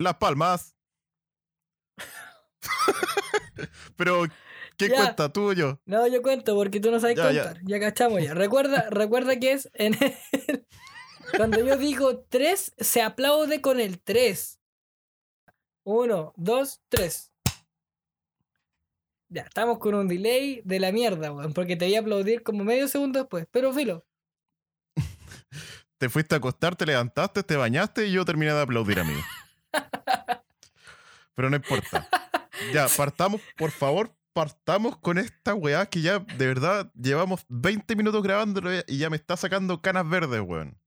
Las Palmas. Pero, ¿qué Ya. cuenta tú o yo? No, yo cuento porque tú no sabes Ya, contar. Ya, cachamos ya. Recuerda, recuerda que es en el- Cuando yo digo 3, se aplaude con el 3. 1, 2, 3. Ya, estamos con un delay de la mierda, weón. Porque te voy a aplaudir como medio segundo después. Pero filo. Te fuiste a acostar, te levantaste, te bañaste y yo terminé de aplaudir, amigo. Pero no importa. Ya, partamos, por favor, partamos con esta weá que ya de verdad llevamos 20 minutos grabándolo y ya me está sacando canas verdes, weón.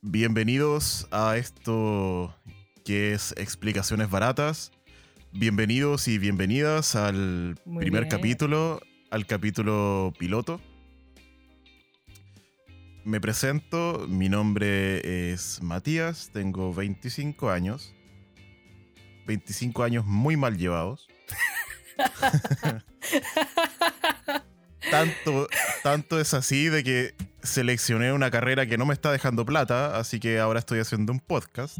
Bienvenidos a esto que es Explicaciones Baratas. Bienvenidos y bienvenidas al Muy primer bien. capítulo, al capítulo piloto. Me presento, mi nombre es Matías, tengo 25 años. 25 años muy mal llevados. tanto, tanto es así de que seleccioné una carrera que no me está dejando plata, así que ahora estoy haciendo un podcast,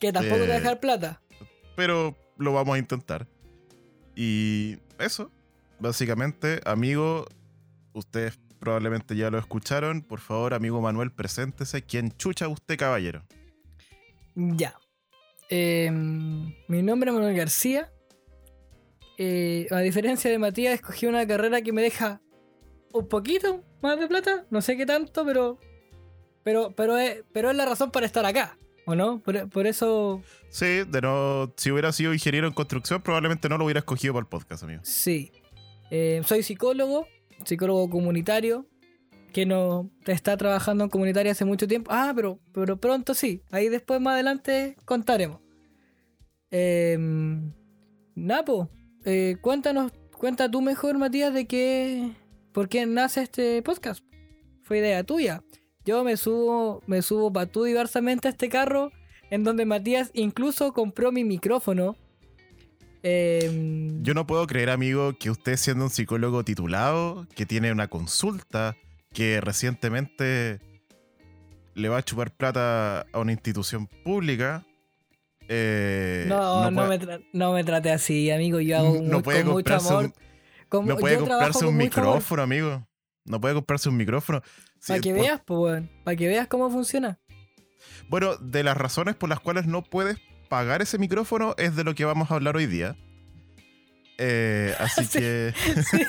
Que tampoco te va a Eh, dejar plata. pero lo vamos a intentar. Y eso, básicamente, amigo, ustedes probablemente ya lo escucharon. Por favor, amigo Manuel, preséntese. ¿Quién chucha usted, caballero? Ya. Em, mi nombre es Manuel García. Eh, a diferencia de Matías, escogí una carrera que me deja un poquito más de plata. No sé qué tanto, pero. Pero, pero, es, pero es la razón para estar acá. ¿O no? Por, por eso. Sí, de no, si hubiera sido ingeniero en construcción, probablemente no lo hubiera escogido para el podcast, amigo. Sí. Eh, soy psicólogo, psicólogo comunitario. Que no está trabajando en comunitaria hace mucho tiempo. Ah, pero, pero pronto sí. Ahí después más adelante contaremos. Eh, Napo, eh, cuéntanos, cuenta tú mejor, Matías, de qué. ¿Por qué nace este podcast? Fue idea tuya. Yo me subo, me subo patú diversamente a este carro. En donde Matías incluso compró mi micrófono. Eh, Yo no puedo creer, amigo, que usted siendo un psicólogo titulado, que tiene una consulta, que recientemente le va a chupar plata a una institución pública. eh, No, no, puede- me no me trate así, amigo. Yo hago no muy- puede con mucho amor. un, con- no puede comprarse un amor. micrófono, amigo. No puede comprarse un micrófono. Sí, Para que por- veas, pues. Para que veas cómo funciona. Bueno, de las razones por las cuales no puedes pagar ese micrófono es de lo que vamos a hablar hoy día. Eh, así Sí. que. Sí.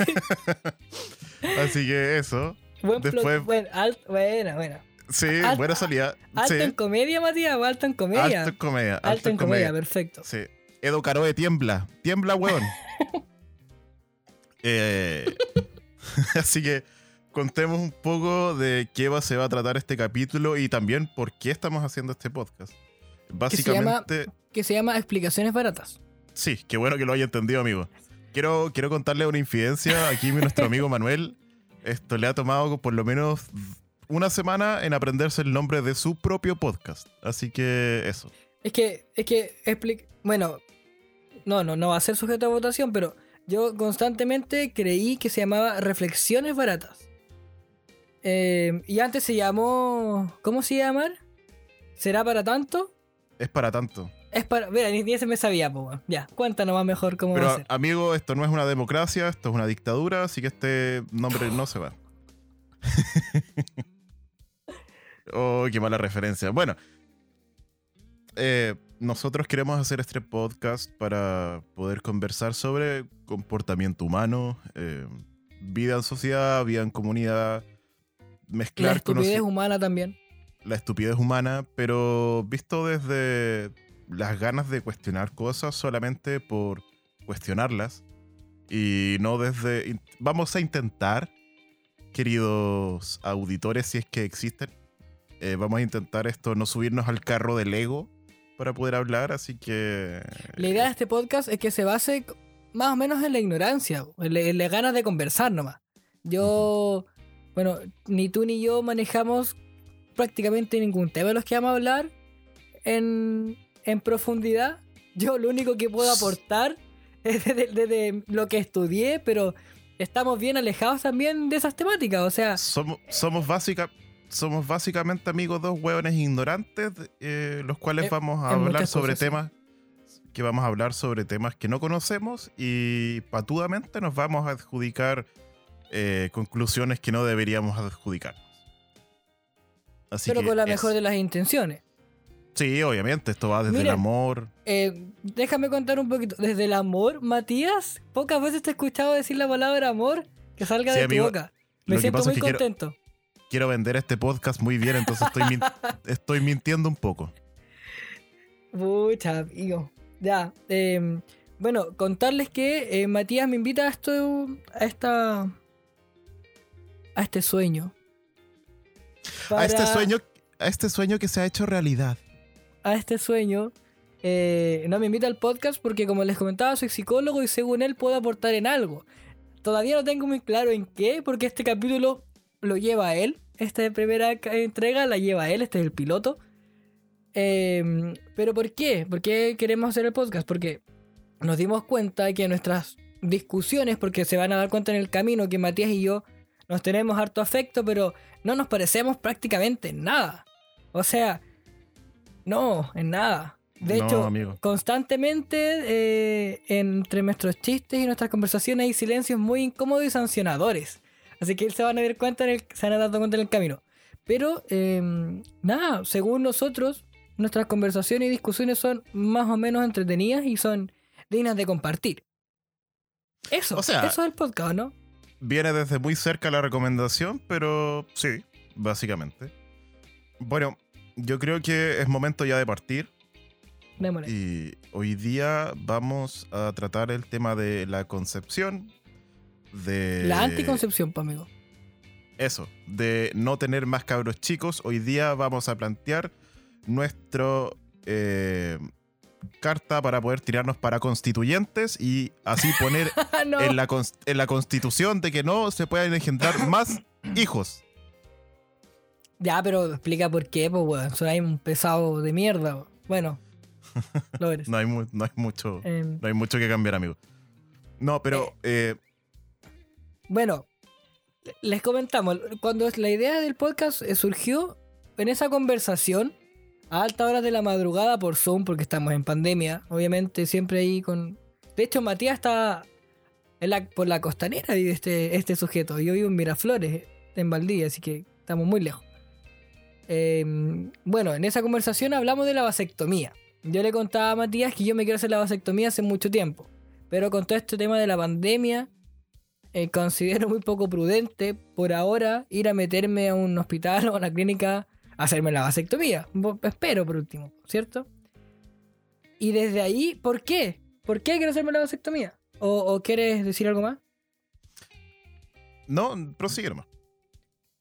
así que eso. Buen Después-. Bueno, alt- buena, buena. Sí, buena salida. ¿Alto sí. en comedia, Matías? ¿O alto en comedia? Alto en comedia. Alto, Alto en comedia, perfecto. Sí. Edo Caroe tiembla. Tiembla, weón. Eh, así que contemos un poco de qué va, se va a tratar este capítulo y también por qué estamos haciendo este podcast. Se llama- Básicamente, Que se llama Explicaciones Baratas. sí, qué bueno que lo haya entendido, amigo. Quiero, quiero contarle una infidencia. Aquí nuestro amigo Manuel, esto le ha tomado por lo menos una semana en aprenderse el nombre de su propio podcast. Así que eso. Es que, es que, bueno, no, no, no va a ser sujeto a votación, pero yo constantemente creí que se llamaba Reflexiones Baratas. Eh, y antes se llamó, ¿cómo se llama? ¿Será para tanto? Es para tanto. Es para, mira, ni, ni ese me sabía, po. Ya, cuéntanos más mejor cómo va a Pero, ser. amigo, esto no es una democracia, esto es una dictadura, así que este nombre no se va. oh, qué mala referencia. Bueno, eh, nosotros queremos hacer este podcast para poder conversar sobre comportamiento humano, eh, vida en sociedad, vida en comunidad, La mezclar estupidez conoci- humana también. La estupidez humana, pero visto desde las ganas de cuestionar cosas solamente por cuestionarlas y no desde... Vamos a intentar, queridos auditores, si es que existen, eh, vamos a intentar esto, no subirnos al carro del ego para poder hablar, así que... La idea de este podcast es que se base más o menos en la ignorancia, en la, en la ganas de conversar nomás. Yo, bueno, ni tú ni yo manejamos prácticamente ningún tema de los que vamos a hablar en, en profundidad. Yo lo único que puedo aportar es desde desde lo que estudié, pero estamos bien alejados también de esas temáticas. O sea, Somos, somos básica... somos básicamente amigos dos hueones ignorantes, eh, los cuales Eh, vamos a hablar sobre cosas, temas que vamos a hablar sobre temas que no conocemos y patudamente nos vamos a adjudicar eh, conclusiones que no deberíamos adjudicarnos. Así pero que con la mejor de las intenciones. Sí, obviamente, esto va desde el amor. Eh, déjame contar un poquito. Desde el amor, Matías, pocas veces te he escuchado decir la palabra amor que salga Sí, de amigo, tu boca. Me siento muy es que quiero- contento. Quiero vender este podcast muy bien, entonces estoy, min- estoy mintiendo un poco. Pucha, amigo. Ya. eh, bueno, contarles que eh, Matías me invita a esto. a esta. a este sueño. A este sueño, a este sueño que se ha hecho realidad. a este sueño. eh, no me invita al podcast porque como les comentaba soy psicólogo y según él puedo aportar en algo. Todavía no tengo muy claro en qué porque este capítulo lo lleva él. Esta primera entrega la lleva él, este es el piloto. Eh, Pero ¿por qué? ¿Por qué queremos hacer el podcast? Porque nos dimos cuenta que nuestras discusiones, porque se van a dar cuenta en el camino que Matías y yo nos tenemos harto afecto, pero no nos parecemos prácticamente en nada. O sea, no, en nada. De No, hecho, amigo. constantemente eh, entre nuestros chistes y nuestras conversaciones hay silencios muy incómodos y sancionadores. Así que se van a dar cuenta en el, se van a dar cuenta en el camino. Pero eh, nada, según nosotros, nuestras conversaciones y discusiones son más o menos entretenidas y son dignas de compartir. Eso, O sea- eso es el podcast, ¿no? Viene desde muy cerca la recomendación, pero sí, básicamente. Bueno, yo creo que es momento ya de partir. Démosle. Y hoy día vamos a tratar el tema de la concepción, de... La anticoncepción, pues, amigo. Eso, de no tener más cabros chicos. Hoy día vamos a plantear nuestro eh, carta para poder tirarnos para constituyentes y así poner no. en, la, en la constitución de que no se puedan engendrar más hijos. Ya, pero explica por qué, pues, weón. Soy un pesado de mierda, weón. Bueno, lo eres. No hay, mu- no hay mucho, Em, no hay mucho que cambiar, amigo. No, pero eh, Bueno, les comentamos, cuando la idea del podcast eh, surgió en esa conversación a altas horas de la madrugada por Zoom, porque estamos en pandemia, obviamente siempre ahí con... De hecho, Matías está en la- por la costanera, vive este, este sujeto. Yo vivo en Miraflores, en Valdivia, así que estamos muy lejos. Eh, bueno, en esa conversación hablamos de la vasectomía. Yo le contaba a Matías que yo me quiero hacer la vasectomía hace mucho tiempo. Pero con todo este tema de la pandemia, eh, considero muy poco prudente por ahora ir a meterme a un hospital o a una clínica hacerme la vasectomía. Espero por último, ¿cierto? Y desde ahí, ¿por qué? ¿Por qué quiero hacerme la vasectomía? ¿O, o quieres decir algo más? no, prosigue nomás.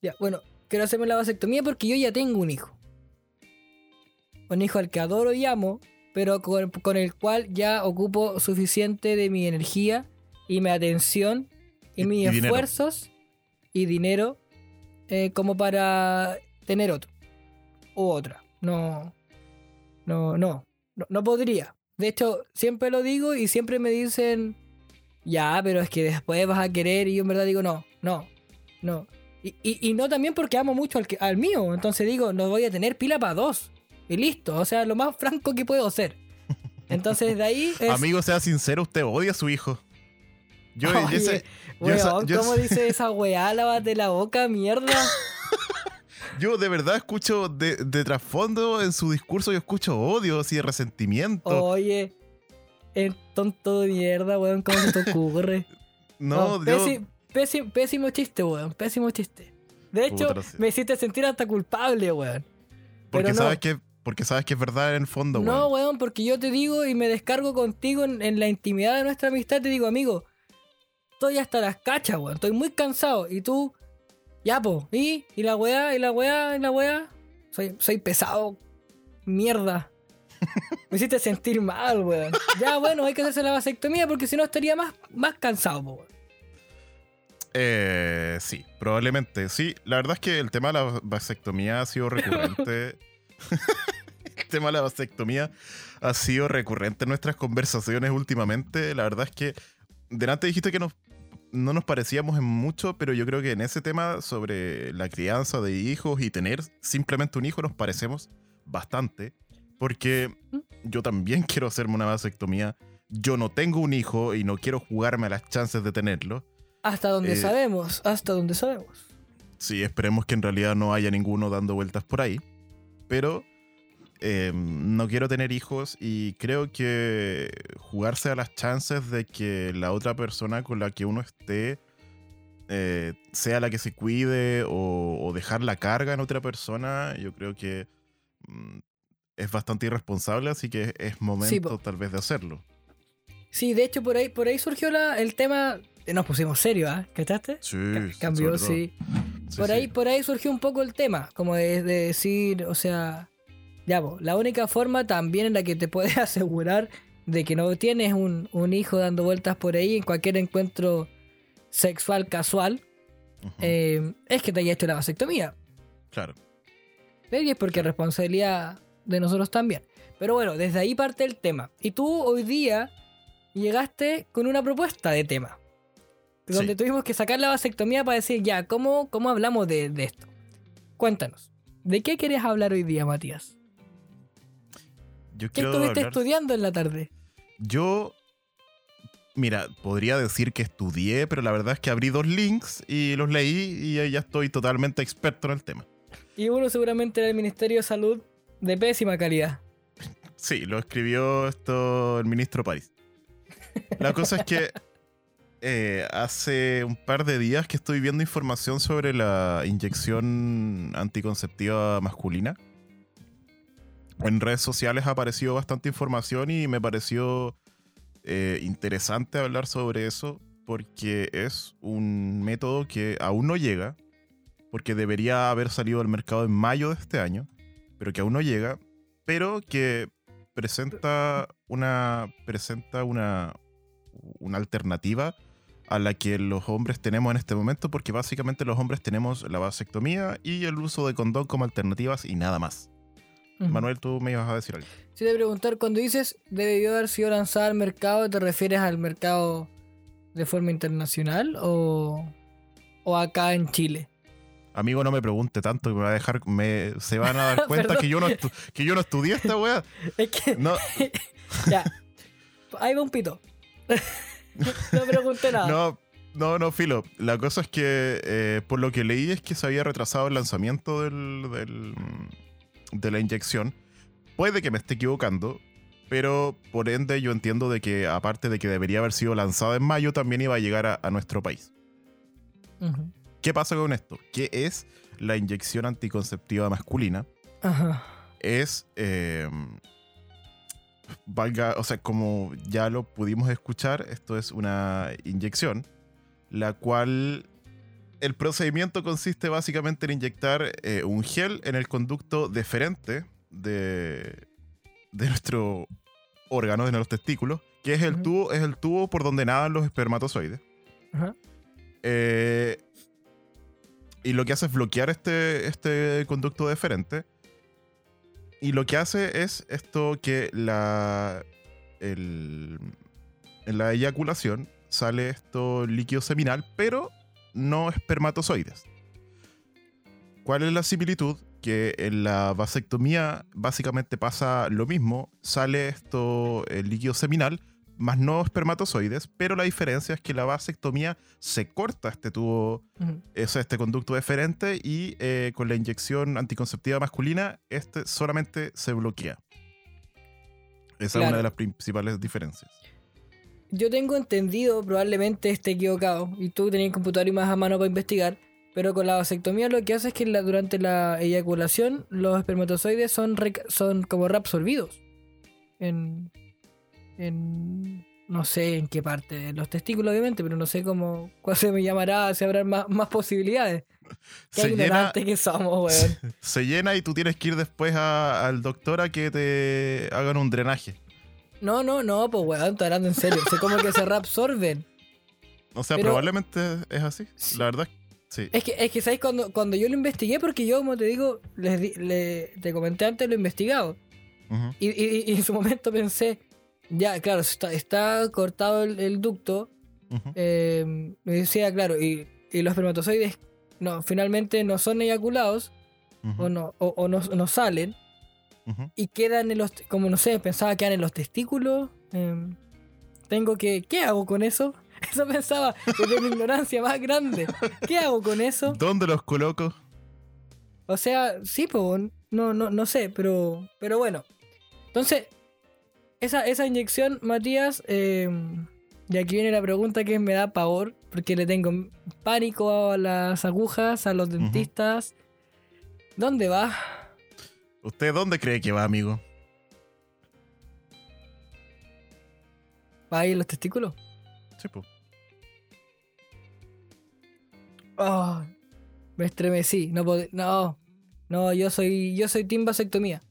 Ya, bueno, quiero hacerme la vasectomía porque yo ya tengo un hijo. Un hijo al que adoro y amo, pero con, con el cual ya ocupo suficiente de mi energía y mi atención y, Y- mis y dinero. esfuerzos y dinero eh, como para tener otro. O otra. No. No, no. No, no podría. De hecho, siempre lo digo y siempre me dicen, ya, pero es que después vas a querer y yo en verdad digo, no, no, no. Y, y- y no también porque amo mucho al, que- al mío. Entonces digo, no voy a tener pila para dos. Y listo. O sea, lo más franco que puedo ser. Entonces de ahí es... Amigo, sea sincero, usted odia a su hijo. Yo, Oye, yo esa- weón, yo ¿cómo dice esa weá? Lávate la boca, mierda. yo de verdad escucho de, de trasfondo en su discurso, yo escucho odio, así, resentimiento. Oye, el tonto de mierda, weón, ¿cómo se te ocurre? no, No, yo... pési- pési- pésimo chiste, weón, pésimo chiste. De hecho, Puta, no me hiciste sentir hasta culpable, weón. porque, no. sabes que, porque sabes que es verdad en el fondo, No, weón. weón, porque yo te digo y me descargo contigo en, en la intimidad de nuestra amistad. Te digo, amigo, estoy hasta las cachas, weón. Estoy muy cansado. Y tú, ya, po. ¿Y? ¿Y la weá? ¿Y la weá? ¿Y la weá? Soy, soy pesado. Mierda. Me hiciste sentir mal, weón. Ya, bueno, hay que hacerse la vasectomía porque si no estaría más, más cansado, po, weón. Eh, sí, probablemente. Sí, la verdad es que el tema de la vasectomía ha sido recurrente. el tema de la vasectomía ha sido recurrente en nuestras conversaciones últimamente. La verdad es que delante dijiste que nos no nos parecíamos en mucho, pero yo creo que en ese tema sobre la crianza de hijos y tener simplemente un hijo nos parecemos bastante. Porque yo también quiero hacerme una vasectomía. Yo no tengo un hijo y no quiero jugarme a las chances de tenerlo. Hasta donde Eh, sabemos, hasta donde sabemos. Sí, esperemos que en realidad no haya ninguno dando vueltas por ahí. Pero eh, no quiero tener hijos y creo que jugarse a las chances de que la otra persona con la que uno esté eh, sea la que se cuide o, o dejar la carga en otra persona, yo creo que mm, es bastante irresponsable, así que es momento tal vez de hacerlo. Sí, de hecho por ahí, por ahí surgió la, el tema. eh, Nos pusimos serios, ¿ah? ¿Cachaste? Sí, Ca- sí, Cambió, sí. Sí, por sí. ahí, por ahí surgió un poco el tema, como de, de decir, o sea, ya, po, la única forma también en la que te puedes asegurar de que no tienes un, un hijo dando vueltas por ahí en cualquier encuentro sexual casual, eh, es que te haya hecho la vasectomía. claro. Y es porque es responsabilidad de nosotros también. Pero bueno, desde ahí parte el tema. Y tú hoy día llegaste con una propuesta de tema. Donde Sí. tuvimos que sacar la vasectomía para decir, ya, ¿cómo, cómo hablamos de, de esto? Cuéntanos. ¿De qué querías hablar hoy día, Matías? Yo ¿Qué estuviste hablar- estudiando en la tarde? Yo, mira, podría decir que estudié, pero la verdad es que abrí dos links y los leí y ya estoy totalmente experto en el tema. Y uno seguramente era el Ministerio de Salud de pésima calidad. Sí, lo escribió esto el ministro París. La cosa es que eh, hace un par de días que estoy viendo información sobre la inyección anticonceptiva masculina. En redes sociales ha aparecido bastante información y me pareció eh, interesante hablar sobre eso porque es un método que aún no llega, porque debería haber salido al mercado en mayo de este año, pero que aún no llega, pero que presenta una presenta una, una alternativa a la que los hombres tenemos en este momento, porque básicamente los hombres tenemos la vasectomía y el uso de condón como alternativas y nada más. Manuel, tú me ibas a decir algo. Si te preguntar, cuando dices debió haber sido lanzada al mercado, ¿te refieres al mercado de forma internacional o, o acá en Chile? Amigo, no me pregunte tanto me va a dejar, me, se van a dar cuenta que yo, no que yo no estudié esta weá. Es que, No, ya, ahí va un pito. no pregunté nada. no, no, no, filo. La cosa es que eh, por lo que leí es que se había retrasado el lanzamiento del, del- de la inyección. Puede que me esté equivocando, pero por ende yo entiendo de que aparte de que debería haber sido lanzada en mayo, también iba a llegar a, a nuestro país. ¿Qué pasa con esto? ¿Qué es la inyección anticonceptiva masculina? Ajá. es, eh, valga, o sea, como ya lo pudimos escuchar, esto es una inyección, la cual el procedimiento consiste básicamente en inyectar eh, un gel en el conducto deferente de, de nuestro órgano, de nuestros testículos, que es el, tubo, es el tubo por donde nadan los espermatozoides. Eh, y lo que hace es bloquear este, este conducto deferente. Y lo que hace es esto que la, el- en la eyaculación sale esto líquido seminal, pero no espermatozoides. ¿Cuál es la similitud? Que en la vasectomía básicamente pasa lo mismo, sale esto el líquido seminal, más no espermatozoides, pero la diferencia es que la vasectomía se corta este tubo, o sea, este conducto deferente y eh, con la inyección anticonceptiva masculina, este solamente se bloquea. Esa es una de las principales diferencias. Yo tengo entendido, probablemente esté equivocado, y tú tenías computador y más a mano para investigar, pero con la vasectomía lo que hace es que la- durante la eyaculación los espermatozoides son, son como reabsorbidos. En, en. No sé en qué parte, en los testículos obviamente, pero no sé cómo, cuál se me llamará, si habrá más, más posibilidades. Qué Se llena, que somos, weón. se llena y tú tienes que ir después a- al doctor a que te hagan un drenaje. No, no, no, pues weón, estoy hablando en serio. sé como que se reabsorben. O sea, Pero- probablemente es así. Sí. La verdad, sí. Es que, es que ¿sabes? Cuando, cuando yo lo investigué, porque yo, como te digo, les le- te comenté antes, lo he investigado. Ujú. Y, y- y en su momento pensé, ya, claro, está, está cortado el, el ducto, eh, me decía, claro, y, y los espermatozoides no, finalmente no son eyaculados o, no, o, o no, no salen Y quedan en los, como no sé, pensaba que quedan en los testículos. em, tengo que, ¿qué hago con eso? Eso pensaba desde mi ignorancia más grande. ¿Qué hago con eso? ¿Dónde los coloco? O sea, sí, pues, no, no, no sé, pero, pero bueno. Entonces, esa, esa inyección, Matías, eh, y aquí viene la pregunta que me da pavor, porque le tengo pánico a las agujas, a los dentistas. ¿Dónde va? ¿Usted dónde cree que va, amigo? ¿Va ahí en los testículos? Sí, po. Oh, me estremecí, no no, no, yo soy, yo soy team vasectomía.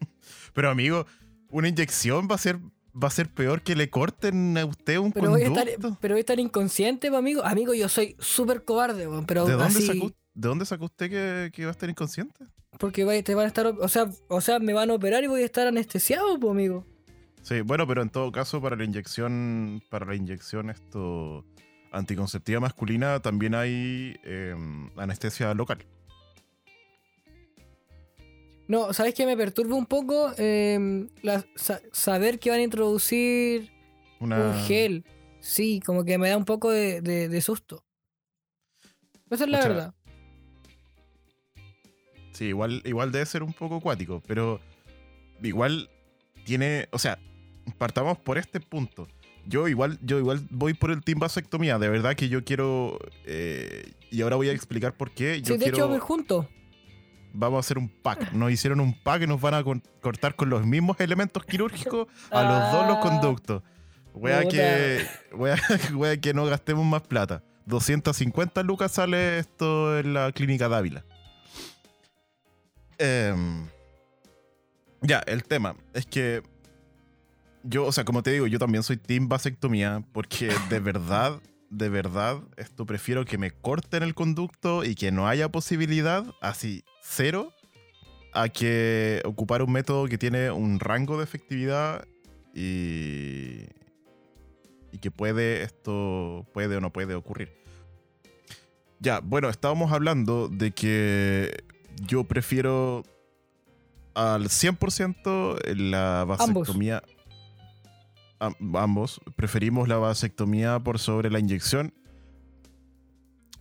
Pero, amigo, una inyección va a ser va a ser peor que le corten a usted un Pero voy a conducto. estar, pero voy a estar inconsciente, pues, amigo. Amigo, yo soy súper cobarde, pero ¿De dónde, así, sacó, ¿De dónde sacó usted que, que va a estar inconsciente? Porque te van a estar, o sea, o sea, me van a operar y voy a estar anestesiado, pues, amigo. Sí, bueno, pero en todo caso, para la inyección, para la inyección esto anticonceptiva masculina también hay eh, anestesia local. No, ¿sabes qué me perturba un poco? Eh, la- sa- saber que van a introducir Una... un gel. Sí, como que me da un poco de, de- de susto. Esa es la verdad. Sí, igual, igual debe ser un poco acuático, pero igual tiene, o sea, partamos por este punto. Yo igual, yo igual voy por el team vasectomía, de verdad que yo quiero, eh, y ahora voy a explicar por qué. Yo Sí, de hecho, quiero, ir juntos. vamos a hacer un pack. Nos hicieron un pack y nos van a con- cortar con los mismos elementos quirúrgicos a los dos los Ah. conductos. Wea que, wea, wea que no gastemos más plata. 250 lucas sale esto en la clínica Dávila. Em, ya, el tema es que yo, o sea, como te digo, yo también soy team vasectomía porque de verdad, de verdad, esto prefiero que me corten el conducto y que no haya posibilidad, así, cero, a que ocupar un método que tiene un rango de efectividad y, y que puede, esto puede o no puede ocurrir. Ya, bueno, estábamos hablando de que yo prefiero al 100% la vasectomía. Am- ambos. Preferimos la vasectomía por sobre la inyección.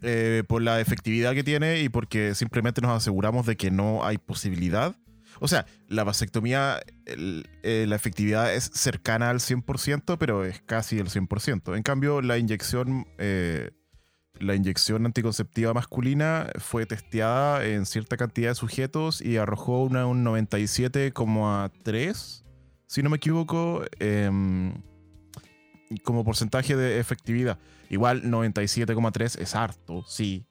eh, por la efectividad que tiene y porque simplemente nos aseguramos de que no hay posibilidad. O sea, la vasectomía, eh, la efectividad es cercana al 100%, pero es casi el 100%. En cambio, la inyección, eh, la inyección anticonceptiva masculina fue testeada en cierta cantidad de sujetos y arrojó una, un 97,3, si no me equivoco, em, como porcentaje de efectividad. Igual 97,3 es harto, sí,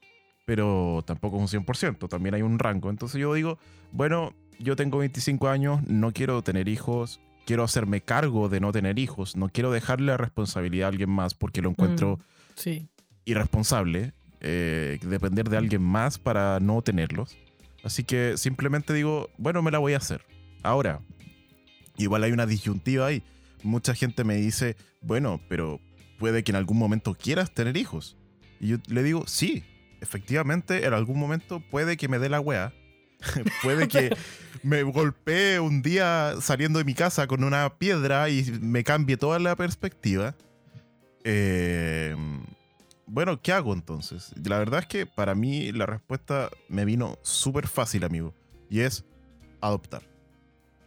pero tampoco es un 100%, también hay un rango. Entonces yo digo, bueno, yo tengo 25 años, no quiero tener hijos, quiero hacerme cargo de no tener hijos, no quiero dejarle la responsabilidad a alguien más porque lo encuentro Mm, sí. Irresponsable eh, depender de alguien más para no tenerlos. Así que simplemente digo, bueno, me la voy a hacer. Ahora, igual hay una disyuntiva ahí. Mucha gente me dice, bueno, pero puede que en algún momento quieras tener hijos. Y yo le digo, sí, efectivamente, en algún momento puede que me dé la wea. puede que me golpee un día saliendo de mi casa con una piedra y me cambie toda la perspectiva. Eh, bueno, ¿qué hago entonces? La verdad es que para mí la respuesta me vino súper fácil, amigo. Y es adoptar.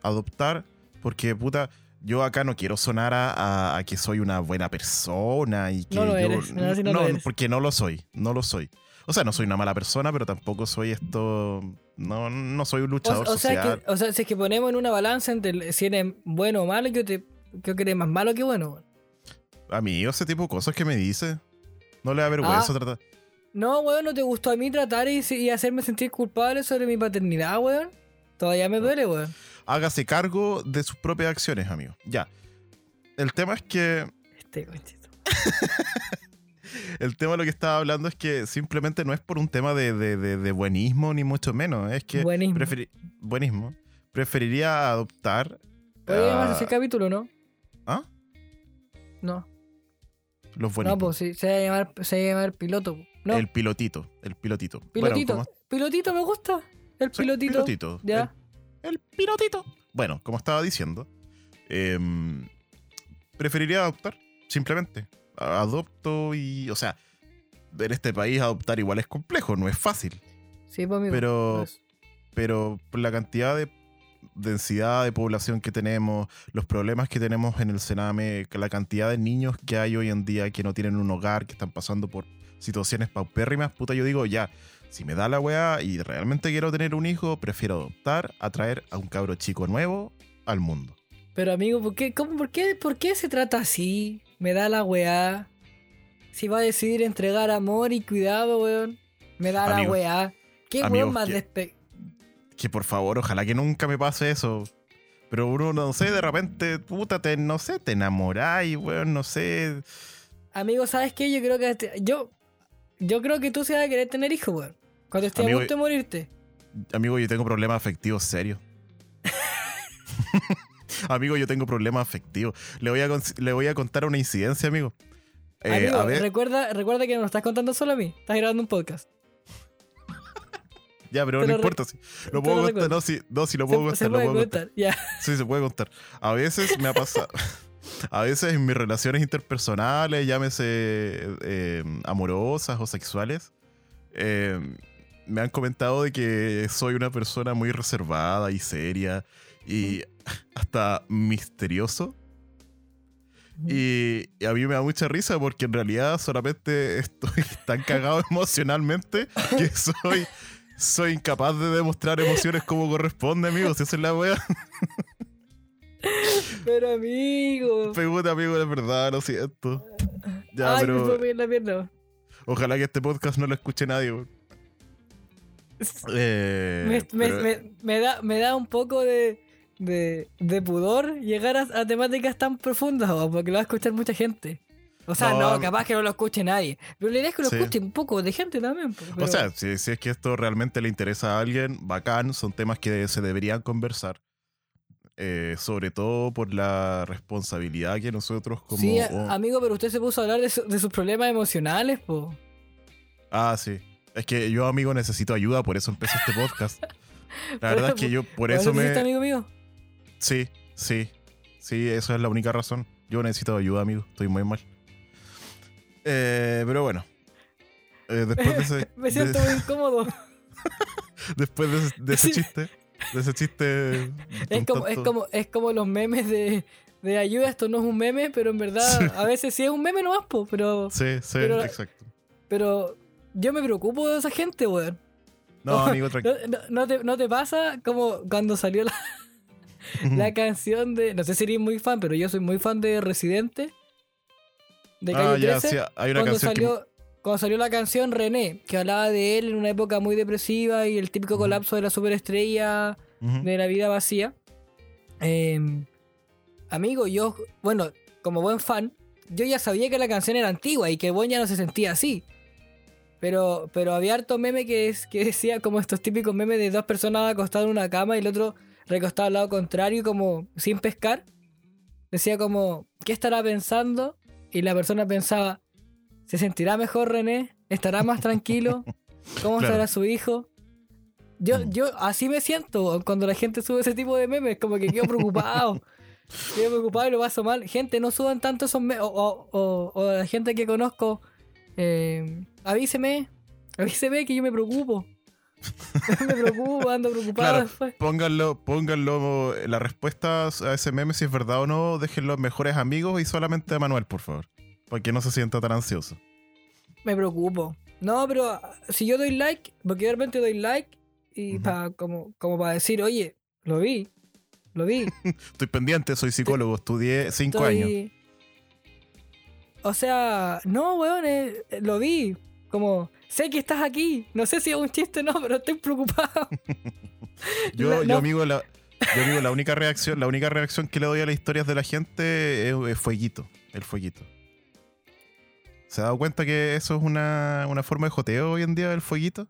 Adoptar porque, puta, yo acá no quiero sonar a, a- a que soy una buena persona y que No lo yo- eres, no, no lo eres. porque no lo soy, no lo soy. O sea, no soy una mala persona, pero tampoco soy esto. No, no soy un O, luchador o sea, social. que, o sea, si es que ponemos en una balanza entre si eres bueno o malo, yo te creo que eres más malo que bueno. Amigo, ese tipo de cosas que me dice. No le da vergüenza Ah. tratar. No, weón, no te gustó a mí tratar y, y hacerme sentir culpable sobre mi paternidad, weón. Todavía me duele, weón. Hágase cargo de sus propias acciones, amigo. Ya. El tema es que. Este conchito. El tema de lo que estaba hablando es que simplemente no es por un tema de, de- de- de buenismo, ni mucho menos. Es que. Buenismo. preferi- buenismo. Preferiría adoptar. Oye, ah, más ese capítulo, ¿no? ¿Ah? No. Los bonitos. No, pues sí, se va a llamar, se va a llamar piloto. No, El pilotito, el pilotito. Pilotito. Pilotito me gusta. El sí, pilotito. pilotito. Ya. El, el pilotito. Bueno, como estaba diciendo, em, preferiría adoptar, simplemente. Adopto y, o sea, en este país adoptar igual es complejo, no es fácil. Sí, pues amigo. Pero- Pues, pero por la cantidad de densidad de población que tenemos, los problemas que tenemos en el Sename, la cantidad de niños que hay hoy en día que no tienen un hogar, que están pasando por situaciones paupérrimas, puta, yo digo, ya, si me da la weá y realmente quiero tener un hijo, prefiero adoptar a traer a un cabro chico nuevo al mundo. Pero amigo, ¿por qué, cómo, por, qué, ¿por qué se trata así? Me da la weá. Si va a decidir entregar amor y cuidado, weón. Me da la weá. ¿Qué amigos, weón más que- despe... Que por favor, ojalá que nunca me pase eso. Pero uno, no sé, de repente, puta, te, no sé, te enamoráis, weón, no sé. Amigo, ¿sabes qué? Yo creo que... te- Yo, yo creo que tú se vas a querer tener hijos, weón. Cuando estés a punto de morirte. Amigo, yo tengo problemas afectivos serios. amigo, yo tengo problemas afectivos. Le voy a, le voy a contar una incidencia, amigo. Eh, Amigo, a ver, recuerda, recuerda que no lo estás contando solo a mí. Estás grabando un podcast. Ya, pero te no lo importa. Si, lo puedo lo contar, no, si, no, si lo Se, puedo se contar, lo puede puedo contar. contar. Ya. Sí, se puede contar. A veces me ha pasado. A veces en mis relaciones interpersonales, llámese eh, amorosas o sexuales, eh, me han comentado de que soy una persona muy reservada y seria y hasta misterioso. Y, y a mí me da mucha risa porque en realidad solamente estoy tan cagado emocionalmente que soy, soy incapaz de demostrar emociones como corresponde, amigos. Esa es la wea. Pero amigo. Pregunta, amigo, la verdad, lo siento. Ya, Ay, me pero bien la pierna. ojalá que este podcast no lo escuche nadie. Eh, Me, me- pero- me- me da, me da un poco de, de, de pudor llegar a, a temáticas tan profundas, porque lo va a escuchar mucha gente. O sea, No, no, capaz que no lo escuche nadie. Pero la idea es que lo Sí. escuche un poco de gente también. O sea, si, si es que esto realmente le interesa a alguien, bacán, son temas que se deberían conversar. Eh, sobre todo por la responsabilidad que nosotros como... sí, oh, amigo, pero usted se puso a hablar de, su- de sus problemas emocionales, po. ah, sí. Es que yo, amigo, necesito ayuda, por eso empecé este podcast. La verdad es que yo por ¿Por eso me... amigo mío? Sí, sí. Sí, esa es la única razón. Yo necesito ayuda, amigo. Estoy muy mal. Eh, pero bueno. Eh, después de ese, Me siento de- muy incómodo. después de, ese- de ese Sí. chiste, de ese chiste. Es como, es, como, es como los memes de, de ayuda, esto no es un meme, pero en verdad Sí. a veces sí es un meme nomás, po, pero, Sí, sí, pero- exacto. pero yo me preocupo de esa gente, weón. No, amigo, ¿No, tranquilo. no, no te, no te pasa como cuando salió la, la canción de. No sé si eres muy fan, pero yo soy muy fan de Residente. De Calle ah, ya, 13. sí, hay una cuando, que- salió, cuando salió la canción René, que hablaba de él en una época muy depresiva y el típico colapso de la superestrella de la vida vacía. Eh, amigo, yo, bueno, como buen fan, yo ya sabía que la canción era antigua y que Bon ya no se sentía así. Pero, pero había harto meme que, es, que decía como estos típicos memes de dos personas acostadas en una cama y el otro recostado al lado contrario, como sin pescar. Decía como, ¿qué estará pensando? Y la persona pensaba, ¿se sentirá mejor René? ¿Estará más tranquilo? ¿Cómo Claro. estará su hijo? Yo, Mm. yo así me siento cuando la gente sube ese tipo de memes, como que quedo preocupado. quedo preocupado y lo paso mal. Gente, no suban tanto esos memes. O, o- o- o la gente que conozco, eh, avíseme. Avíseme que yo me preocupo. me preocupo, ando preocupado Claro. después. Pónganlo, pónganlo, la respuesta a ese meme, si es verdad o no, déjenlo en mejores amigos y solamente a Manuel, por favor. Para que no se sienta tan ansioso. Me preocupo. No, pero ah, si yo doy like, porque yo de repente doy like y pa- como, como para decir, oye, lo vi, lo vi. Estoy pendiente, soy psicólogo, estudié cinco Estoy- años. O sea, no, weón, eh, eh, lo vi. Como, sé que estás aquí. No sé si es un chiste o no, pero estoy preocupado. Yo, La- yo, no. amigo, la, yo, amigo, la única reacción, la única reacción que le doy a las historias de la gente es, es fueguito, el fueguito. ¿Se ha dado cuenta que eso es una, una forma de joteo hoy en día, el fueguito?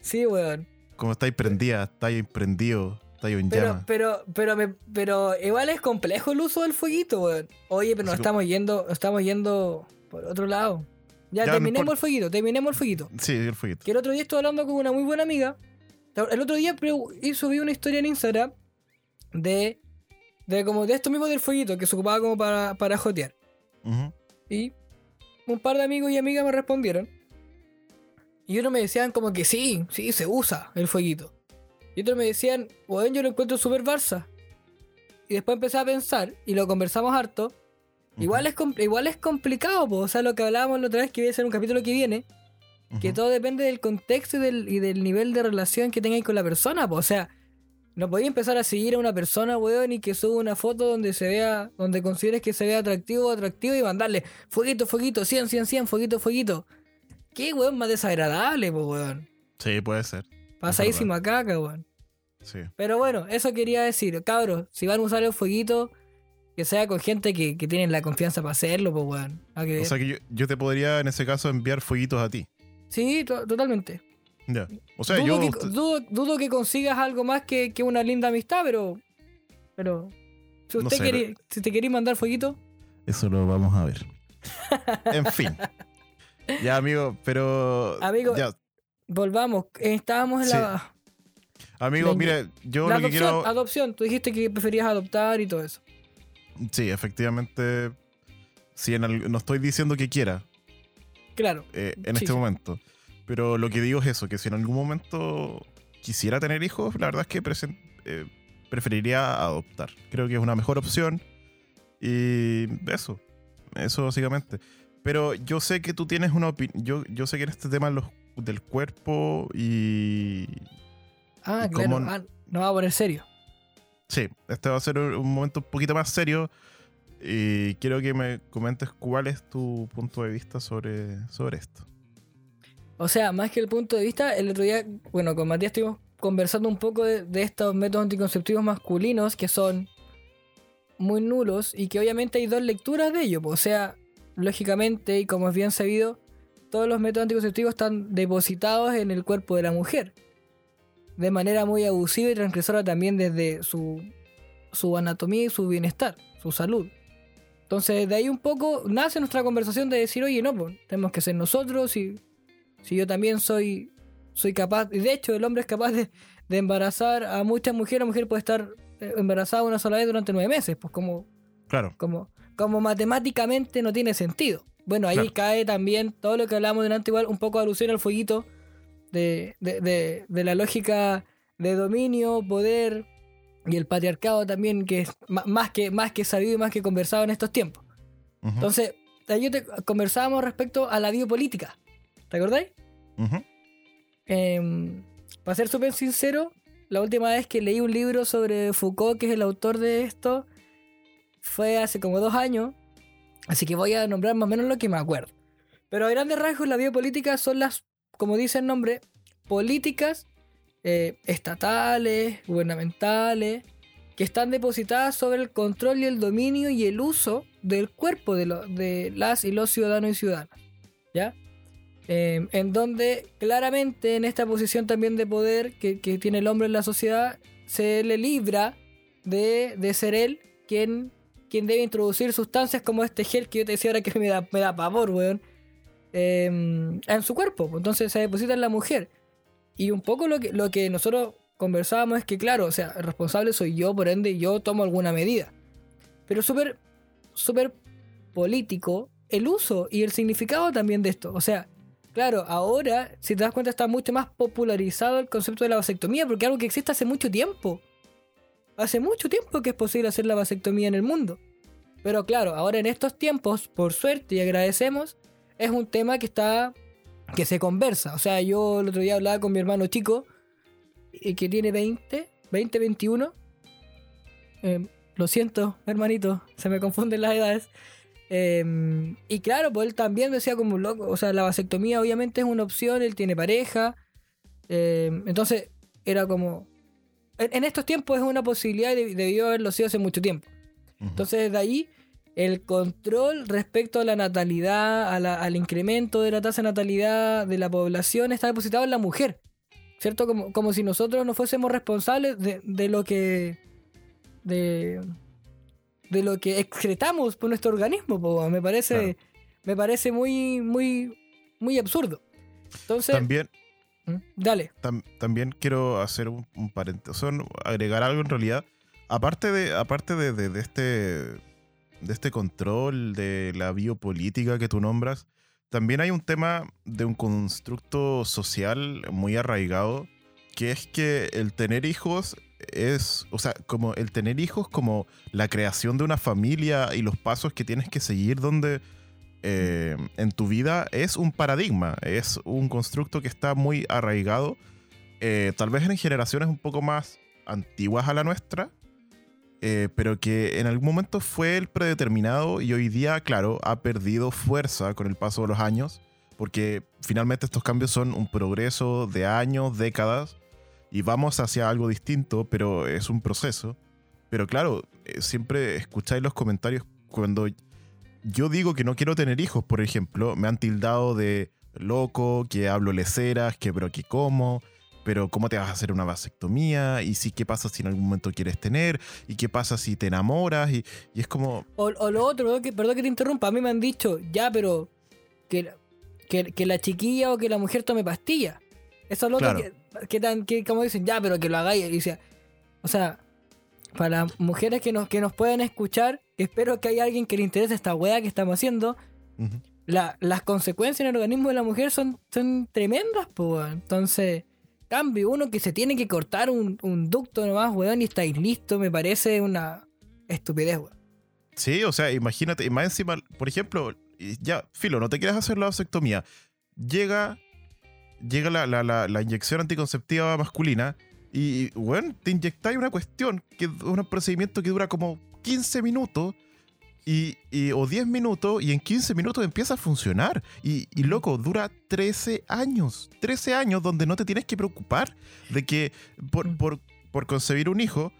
Sí, weón. Como estáis prendida, estáis prendido, estáis en Pero, llama. pero, pero, me, pero igual es complejo el uso del fueguito, weón. Oye, pero nos Así estamos yendo, nos estamos yendo Por otro lado. Ya, terminemos el fueguito, terminemos el fueguito. Sí, el fueguito. Que el otro día estuve hablando con una muy buena amiga. El otro día subí una historia en Instagram de, de como de esto mismo del fueguito que se ocupaba como para, para jotear. Y un par de amigos y amigas me respondieron. Y uno me decían como que sí, sí, se usa el fueguito. Y otros me decían, bueno, yo lo encuentro súper Barça. Y después empecé a pensar, y lo conversamos harto. Igual, es, igual es complicado, po. o sea, lo que hablábamos la otra vez, que voy a ser un capítulo que viene, que todo depende del contexto y del, y del nivel de relación que tengáis con la persona, po. o sea, no podéis empezar a seguir a una persona, weón, y que suba una foto donde se vea, donde consideres que se vea atractivo o atractivo y mandarle fueguito, fueguito, 100, 100, 100, fueguito, fueguito. Qué weón más desagradable, po, weón. Sí, puede ser. Pasadísimo a caca, weón. Sí. Pero bueno, eso quería decir, cabros, si van a usar el fueguito, que sea con gente que, que tienen la confianza para hacerlo, pues weón. Que O sea que yo, yo te podría en ese caso enviar fueguitos a ti. sí, to- totalmente. Ya. O sea, dudo, yo. que, dudo, dudo que consigas algo más que, que una linda amistad, pero. Pero. Si No usted quiere- si te queréis mandar fueguito, Eso lo vamos a ver. en fin. Ya, amigo, pero. Amigo, Ya. volvamos. Eh, Estábamos en Sí. la, Amigo, la- mire, yo la lo que quiero. adopción. Tú dijiste que preferías adoptar y todo eso. Sí, efectivamente. Si en al- no estoy diciendo que quiera Claro. eh, en Sí, este sí. momento. Pero lo que digo es eso, que si en algún momento quisiera tener hijos, la verdad es que presen- eh, preferiría adoptar. Creo que es una mejor opción. Y eso, eso básicamente. Pero yo sé que tú tienes una opinión, yo, yo sé que en este tema los- del cuerpo y... Ah, ¿Y claro. Ah, no va a poner serio. Sí, este va a ser un momento un poquito más serio. Y quiero que me comentes cuál es tu punto de vista sobre, sobre esto. O sea, más que el punto de vista, el otro día, bueno, con Matías estuvimos conversando un poco de, de estos métodos anticonceptivos masculinos que son muy nulos y que obviamente hay dos lecturas de ello. po. O sea, lógicamente, y como es bien sabido, todos los métodos anticonceptivos están depositados en el cuerpo de la mujer. De manera muy abusiva y transgresora también desde su, su anatomía y su bienestar, su salud. Entonces, de ahí un poco nace nuestra conversación de decir, oye, no, pues, tenemos que ser nosotros y si yo también soy, soy capaz, y de hecho el hombre es capaz de, de embarazar a muchas mujeres, la mujer puede estar eh, embarazada una sola vez durante nueve meses, pues como, Claro, como, como matemáticamente no tiene sentido. Bueno, ahí Claro. cae también todo lo que hablamos delante, igual un poco de alusión al fueguito de, de, de- de la lógica de dominio, poder y el patriarcado también, que es más que, más que sabido y más que conversado en estos tiempos. Entonces, ahí te conversábamos respecto a la biopolítica. ¿Te acordáis? Em, para ser súper sincero, la última vez que leí un libro sobre Foucault, que es el autor de esto, fue hace como dos años. Así que voy a nombrar más o menos lo que me acuerdo. Pero a grandes rasgos, la biopolítica son las, como dice el nombre, políticas eh, estatales, gubernamentales, que están depositadas sobre el control y el dominio y el uso del cuerpo de, lo- las y los ciudadanos y ciudadanas. ¿Ya? Eh, en donde claramente en esta posición también de poder que, que tiene el hombre en la sociedad, se le libra de, de ser él quien, quien debe introducir sustancias como este gel que yo te decía ahora que me da, me da pavor, weón, en su cuerpo. Entonces se deposita en la mujer. Y un poco lo que, lo que nosotros conversábamos es que, claro, o sea, responsable soy yo, por ende yo tomo alguna medida. Pero súper, súper político el uso y el significado también de esto. O sea, claro, ahora, si te das cuenta, está mucho más popularizado el concepto de la vasectomía, porque es algo que existe hace mucho tiempo. Hace mucho tiempo que es posible hacer la vasectomía en el mundo. Pero claro, ahora en estos tiempos, por suerte y agradecemos, es un tema que está. que se conversa. O sea, yo el otro día hablaba con mi hermano chico, eh, que tiene 20, 20, 21. Eh, lo siento, hermanito, se me confunden las edades. Eh, y claro, pues él también decía como loco, o sea, la vasectomía obviamente es una opción, él tiene pareja. eh, entonces, era como... En, en estos tiempos es una posibilidad y deb- debió haberlo sido hace mucho tiempo. Entonces, desde ahí, el control respecto a la natalidad, a la- al incremento de la tasa de natalidad de la población está depositado en la mujer. ¿Cierto? Como, como si nosotros no fuésemos responsables de, de lo que. de. de lo que excretamos por nuestro organismo, po, me parece. Claro. me parece muy, muy, muy absurdo. Entonces, También, ¿Mm? dale. tam- también quiero hacer un, un paréntesis, agregar algo en realidad. Aparte de, aparte de- de este, de este control de la biopolítica que tú nombras, también hay un tema de un constructo social muy arraigado, que es que el tener hijos es, o sea, como el tener hijos como la creación de una familia y los pasos que tienes que seguir donde eh, en tu vida es un paradigma, es un constructo que está muy arraigado, eh, tal vez en generaciones un poco más antiguas a la nuestra, eh, pero que en algún momento fue el predeterminado y hoy día, claro, ha perdido fuerza con el paso de los años, porque finalmente estos cambios son un progreso de años, décadas, y vamos hacia algo distinto, pero es un proceso. Pero claro, eh, siempre escucháis los comentarios cuando yo digo que no quiero tener hijos, por ejemplo, me han tildado de loco, que hablo leceras, que pero que como, pero cómo te vas a hacer una vasectomía, y sí, qué pasa si en algún momento quieres tener, y qué pasa si te enamoras, y, y es como, O, o lo otro, perdón que, perdón que te interrumpa, a mí me han dicho, ya, pero que, la- que, que la chiquilla o que la mujer tome pastillas. Eso es lo otro que, que, tan, que como dicen, ya, pero que lo hagáis. Y dice, o sea, para las mujeres que nos, que nos puedan escuchar, espero que haya alguien que le interese esta wea que estamos haciendo. La- las consecuencias en el organismo de la mujer son, son tremendas, pues. Entonces, cambio, uno que se tiene que cortar un, un ducto nomás, weón, y estáis listo, me parece una estupidez, weón. Sí, o sea, imagínate, más encima, por ejemplo, ya, filo, no te quieres hacer la vasectomía. Llega, llega la, la- la- inyección anticonceptiva masculina y, bueno, te inyectáis una cuestión, que es un procedimiento que dura como 15 minutos y, y- o 10 minutos y en 15 minutos empieza a funcionar. Y, y, loco, dura 13 años. 13 años donde no te tienes que preocupar de que por, Mm. por, por concebir un hijo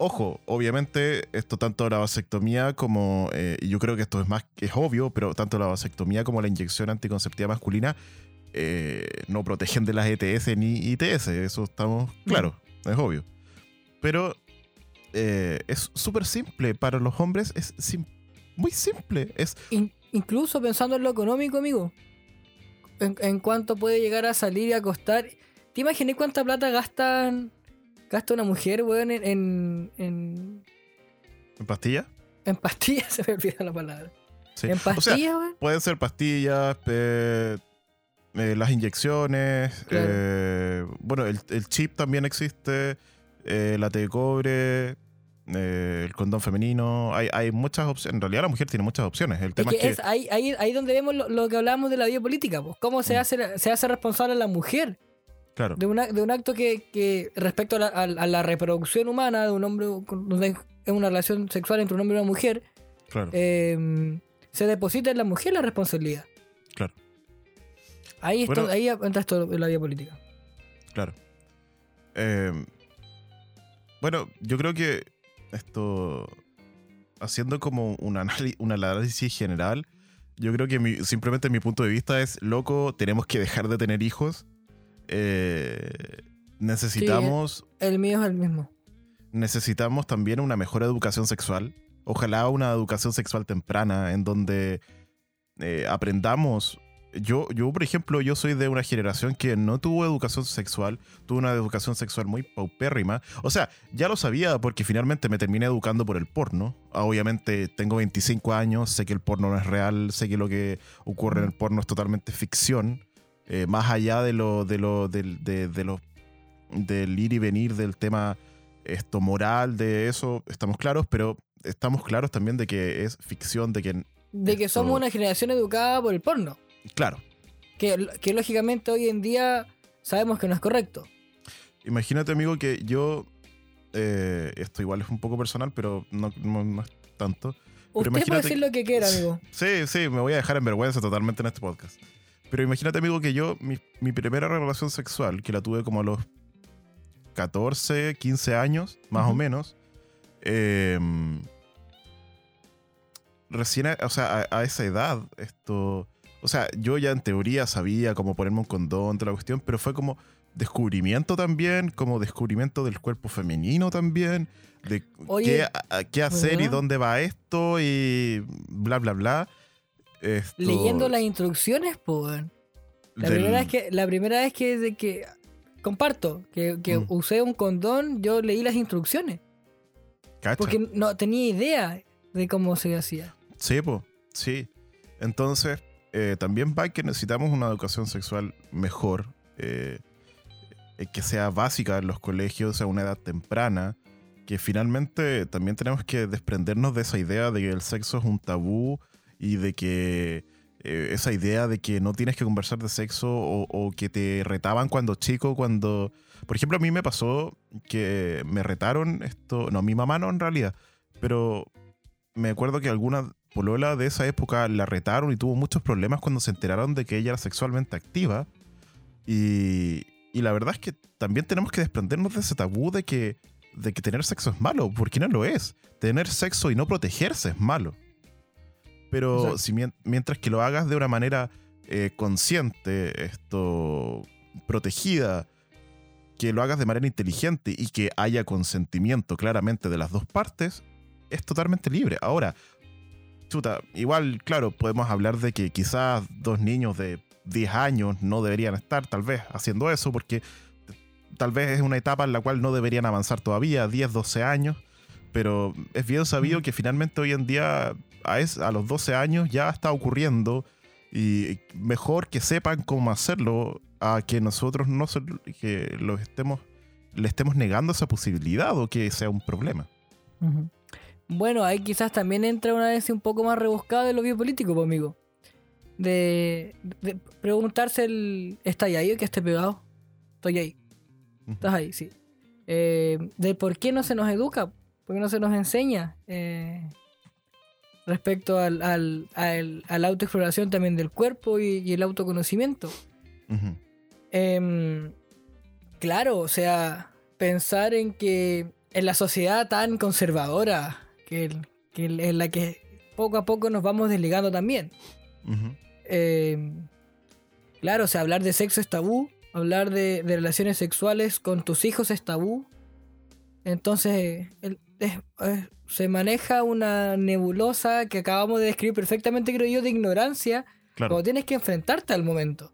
Ojo, obviamente esto tanto la vasectomía como, eh, y yo creo que esto es más, es obvio, pero tanto la vasectomía como la inyección anticonceptiva masculina eh, no protegen de las ETS ni ITS, eso estamos claro, es obvio. Pero eh, es súper simple, para los hombres es sim- muy simple, es In- incluso pensando en lo económico, amigo. En, en cuánto puede llegar a salir y a costar. ¿Te imaginas cuánta plata gastan gasta una mujer, weón, en, en, en, en pastilla. en pastillas? Se me olvida la palabra. Sí. En O sea, pastillas, weón. pueden ser pastillas, eh, eh, las inyecciones, Claro. eh, bueno, el, el chip también existe, eh, la T de cobre, eh, el condón femenino, hay, hay muchas opciones, en realidad la mujer tiene muchas opciones, el Es tema que es que, es ahí, ahí, ahí donde vemos lo, lo que hablábamos de la biopolítica, pues. Cómo se, Mm. hace, se hace responsable la mujer claro, de, una, de un acto que, que respecto a la, a- a la reproducción humana de un hombre, donde es una relación sexual entre un hombre y una mujer, claro, eh, se deposita en la mujer la responsabilidad. Claro. Ahí, Bueno. ahí entra esto en la biopolítica. claro. Eh, bueno, yo creo que esto, haciendo como un, análisis general, yo creo que mi- simplemente mi punto de vista es, loco, tenemos que dejar de tener hijos. Eh, necesitamos, El mío es el mismo. necesitamos también una mejor educación sexual. Ojalá una educación sexual temprana en donde eh, aprendamos. Yo, yo, por ejemplo, yo soy de una generación que no tuvo educación sexual, tuvo una educación sexual muy paupérrima. O sea, ya lo sabía porque finalmente me terminé educando por el porno. Ah, Obviamente tengo 25 años, sé que el porno no es real, sé que lo que ocurre en el porno es totalmente ficción. Eh, más allá de lo, de lo, del, de, de lo- del ir y venir del tema esto moral de eso, estamos claros, pero estamos claros también de que es ficción, de que, De que somos una generación educada por el porno. Claro, Que, que lógicamente hoy en día sabemos que no es correcto. imagínate amigo que yo, eh, esto igual es un poco personal, pero no, no- no es tanto. Usted puede decir lo que quiera, amigo. Sí, sí, me voy a dejar en vergüenza totalmente en este podcast. Pero imagínate, amigo, que yo, mi, mi primera relación sexual, que la tuve como a los 14, 15 años, más o menos, eh, recién, a- o sea, a, a esa edad, esto, o sea, yo ya en teoría sabía cómo ponerme un condón, toda la cuestión, pero fue como descubrimiento también, como descubrimiento del cuerpo femenino también, de Oye, qué, a- a- qué hacer y dónde va esto y bla, bla, bla. Esto- Leyendo las instrucciones, pues. La del- primera vez que, la primera vez que, de que comparto que, que Mm. usé un condón, yo leí las instrucciones. ¿Cacha? Porque no tenía idea de cómo se hacía. Sí, po, sí. Entonces, eh, también va que necesitamos una educación sexual mejor, eh, eh, que sea básica en los colegios a una edad temprana, que finalmente también tenemos que desprendernos de esa idea de que el sexo es un tabú y de que esa idea de que no tienes que conversar de sexo o, que te retaban cuando chico, cuando... Por ejemplo, a mí me pasó que me retaron esto, no, mi mamá no en realidad, pero me acuerdo que alguna polola de esa época la retaron y tuvo muchos problemas cuando se enteraron de que ella era sexualmente activa. Y, y la verdad es que también tenemos que desprendernos de ese tabú de que, de que tener sexo es malo, porque no lo es. Tener sexo y no protegerse es malo. Pero si mien- mientras que lo hagas de una manera eh, consciente, esto protegida, que lo hagas de manera inteligente y que haya consentimiento claramente de las dos partes, es totalmente libre. Ahora, chuta, igual, claro, podemos hablar de que quizás dos niños de 10 años no deberían estar tal vez haciendo eso porque tal vez es una etapa en la cual no deberían avanzar todavía, 10, 12 años, pero es bien sabido que finalmente hoy en día a, es- a los 12 años ya está ocurriendo y mejor que sepan cómo hacerlo a que nosotros no se, que los estemos le estemos negando esa posibilidad o que sea un problema. Ujú. Bueno, ahí quizás también entra una vez un poco más rebuscado de lo biopolítico, pues, amigo. De, de preguntarse el... ¿Está ahí o que esté pegado? Estoy ahí. Estás ahí, sí. Eh, de por qué no se nos educa, por qué no se nos enseña eh, respecto al, al, al- a la autoexploración también del cuerpo y, y el autoconocimiento. Em, claro, o sea, pensar en que en la sociedad tan conservadora, que, el- que el- en la que poco a poco nos vamos desligando también. Em, claro, o sea, hablar de sexo es tabú, hablar de, de relaciones sexuales con tus hijos es tabú. Entonces, el- es- es- se maneja una nebulosa que acabamos de describir perfectamente, creo yo, de ignorancia, Claro, cuando tienes que enfrentarte al momento.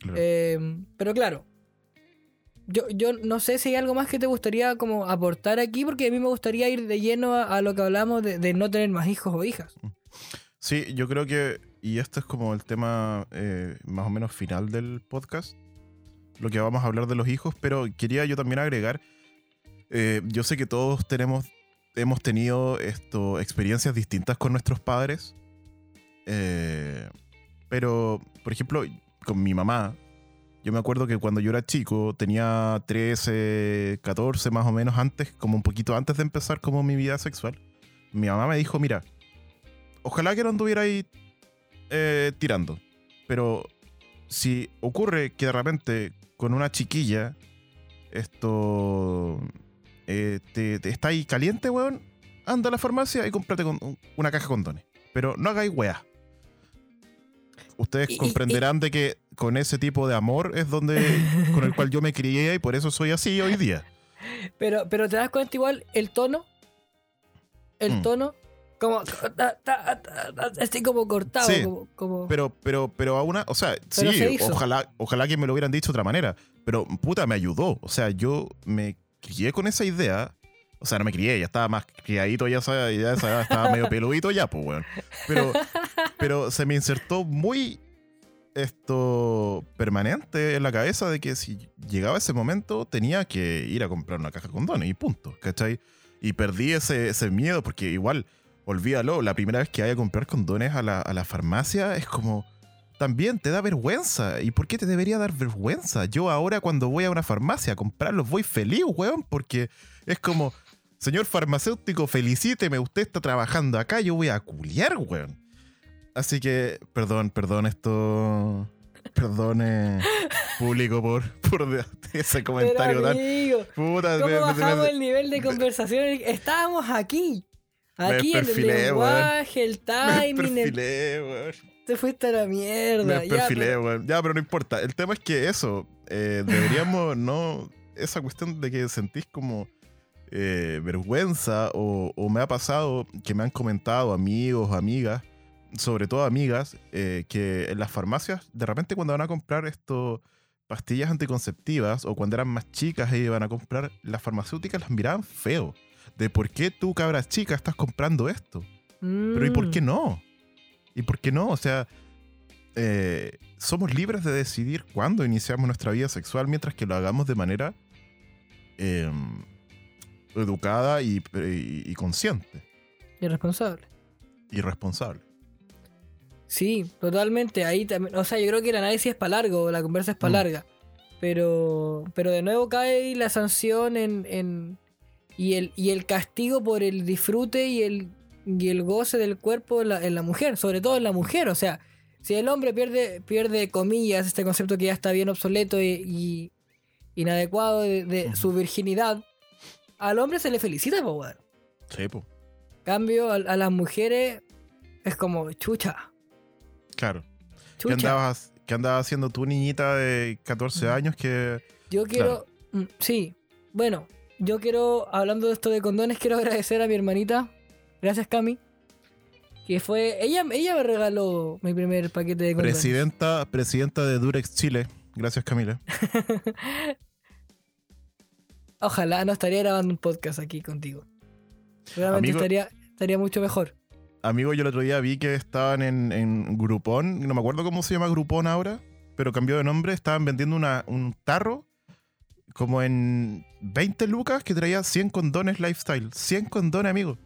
claro. Eh, pero claro, yo, yo no sé si hay algo más que te gustaría como aportar aquí, porque a mí me gustaría ir de lleno a, lo que hablamos de, no tener más hijos o hijas. Sí, yo creo que, y esto es como el tema eh, más o menos final del podcast, lo que vamos a hablar de los hijos, pero quería yo también agregar, eh, yo sé que todos tenemos, hemos tenido esto, experiencias distintas con nuestros padres, eh, pero, por ejemplo, con mi mamá, yo me acuerdo que cuando yo era chico, tenía 13, 14 más o menos antes, como un poquito antes de empezar como mi vida sexual, mi mamá me dijo, mira, ojalá que no anduviera ahí eh, tirando. Pero si ocurre que de repente con una chiquilla esto eh, te, está ahí caliente, weón, anda a la farmacia y cómprate una caja de condones. Pero no hagáis weá. Ustedes Y- y- comprenderán de que con ese tipo de amor es donde con el cual yo me crié y por eso soy así hoy día. Pero, pero te das cuenta igual el tono, el Mm. tono, como ta, ta, ta, así como cortado, Sí, como, como- Pero, pero, pero a una, o sea, Pero sí, se ojalá, ojalá que me lo hubieran dicho de otra manera. Pero puta, me ayudó. O sea, yo me crié con esa idea. O sea, no me crié, ya estaba más criadito, ya, sa- ya sa- estaba medio peludito ya, pues, weón. Pero, pero se me insertó muy esto permanente en la cabeza de que si llegaba ese momento tenía que ir a comprar una caja de condones y punto, ¿cachai? Y perdí ese, ese miedo porque igual, olvídalo, la primera vez que vaya a comprar condones a la, a la farmacia es como, también te da vergüenza. ¿Y por qué te debería dar vergüenza? Yo ahora cuando voy a una farmacia a comprarlos voy feliz, weón, porque es como, señor farmacéutico, felicíteme, usted está trabajando acá, yo voy a culiar, weón. Así que, perdón, perdón esto, perdón eh, público por, por ese Pero comentario tan... amigo, Puta, ¿cómo me- me- bajamos me- el nivel de conversación? Estábamos aquí. Aquí el lenguaje, el me timing, el- perfilé, weón. te fuiste a la mierda. Me ya, perfilé, pero- weón. Ya, pero no importa. El tema es que eso, eh, deberíamos, no. Esa cuestión de que sentís como eh, vergüenza o, o me ha pasado que me han comentado amigos, amigas, sobre todo amigas, eh, que en las farmacias, de repente cuando van a comprar esto, pastillas anticonceptivas, o cuando eran más chicas y iban a comprar, las farmacéuticas las miraban feo. De por qué tú, cabras chica, estás comprando esto. Pero ¿y por qué Mm. no? ¿Y por qué no? O sea, eh, somos libres de decidir cuándo iniciamos nuestra vida sexual mientras que lo hagamos de manera em, educada y, y- y consciente Irresponsable. y responsable. Sí, totalmente. Ahí también. O sea, yo creo que el análisis es para largo, la conversa es para Mm. larga. Pero, pero de nuevo cae la sanción en, en- y, el, y el castigo por el disfrute y el, y el goce del cuerpo en la, en la mujer, sobre todo en la mujer. O sea, si el hombre pierde, pierde comillas, este concepto que ya está bien obsoleto y, y inadecuado de, su virginidad, al hombre se le felicita, po, weón. Sí, po. Cambio, a, a las mujeres es como chucha. Claro. ¿Qué Chucha. andabas, qué andabas haciendo tu niñita de 14 Mm. años que... Yo quiero. mm, Sí. Bueno, yo quiero, hablando de esto de condones, quiero agradecer a mi hermanita. Gracias, Cami. Que fue. Ella, ella me regaló mi primer paquete de condones. Presidenta, presidenta de Durex Chile. Gracias, Camila. Ojalá no estaría grabando un podcast aquí contigo. Realmente Amigo- estaría, estaría mucho mejor. Amigo, yo el otro día vi que estaban en, en Groupon, no me acuerdo cómo se llama Groupon ahora, pero cambió de nombre, estaban vendiendo una, un tarro como en 20 lucas que traía 100 condones lifestyle. 100 condones, amigo.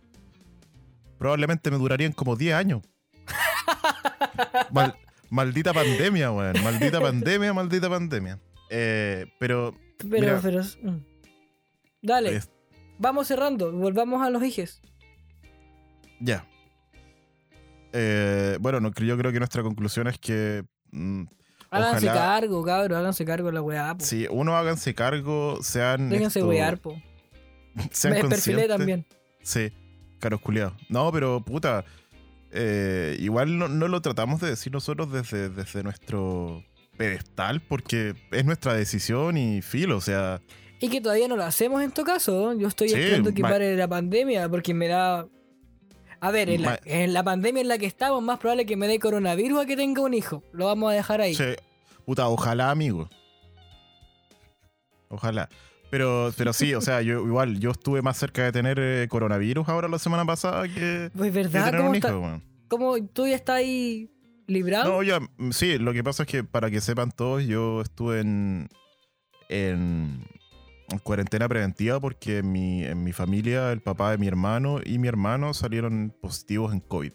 Probablemente me durarían como 10 años. Mal- maldita pandemia, weón. Maldita pandemia, maldita pandemia. Eh, pero Pero, Mira. pero. Dale, vamos cerrando. Volvamos a los hijes. Ya. Eh, bueno, no, yo creo que nuestra conclusión es que mm, Háganse Ojalá- cargo, cabrón. Háganse cargo de la weá, po. si uno háganse cargo, sean. Déjense esto- wear, po. sean Me perfilé conscientes. también. Sí, caros culiados. No, pero puta. eh, igual no, no lo tratamos de decir nosotros desde, desde nuestro pedestal porque es nuestra decisión y filo, o sea. Y que todavía no lo hacemos en tu caso. Yo estoy Sí, esperando que pare la pandemia porque me da. A ver, en la, Ma- en la pandemia en la que estamos, más probable que me dé coronavirus a que tenga un hijo. Lo vamos a dejar ahí. che, puta, ojalá, amigo. Ojalá. Pero, pero sí, o sea, yo igual, yo estuve más cerca de tener eh, coronavirus ahora la semana pasada que, Pues que verdad, tener ¿cómo, un está- hijo, cómo tú ya estás ahí librado? No, ya, mm, sí, lo que pasa es que para que sepan todos, yo estuve en cuarentena preventiva porque en mi, en mi familia, el papá de mi hermano y mi hermano salieron positivos en COVID.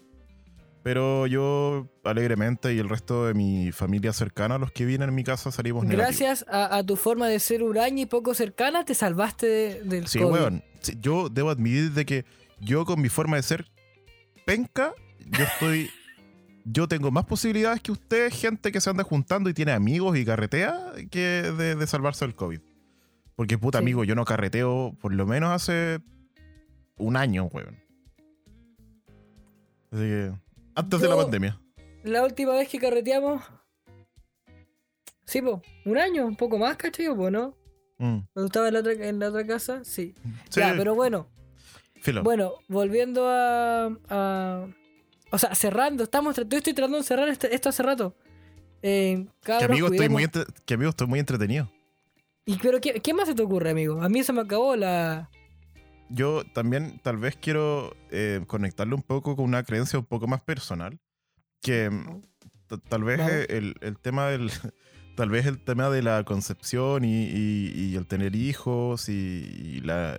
Pero yo alegremente y el resto de mi familia cercana, los que vienen en mi casa, salimos negativos. Gracias a, a tu forma de ser huraña y poco cercana, te salvaste de- del Sí, COVID. weón. Sí, yo debo admitir de que yo con mi forma de ser penca, yo estoy... Yo tengo más posibilidades que usted, gente que se anda juntando y tiene amigos y carretea, que de, de salvarse del COVID. Porque, puta Sí. amigo, yo no carreteo por lo menos hace un año, weón. Así que, antes de la pandemia. La última vez que carreteamos. Sí, po, un año, un poco más, ¿cachai? Po, ¿no? Mm. Cuando estaba en la otra, en la otra casa, sí. Sí, Ya, pero bueno, filo. Bueno, volviendo a, a- O sea, cerrando, estamos, yo estoy tratando de cerrar este- esto hace rato. Eh, que, amigo, estoy muy que amigo, estoy muy entretenido. Y, pero ¿qué, qué más se te ocurre, amigo? A mí se me acabó la... yo también tal vez quiero eh, conectarlo un poco con una creencia un poco más personal. Que mm, tal vez eh, el, el tema del. Tal vez el tema de la concepción y, y- y el tener hijos y, y la,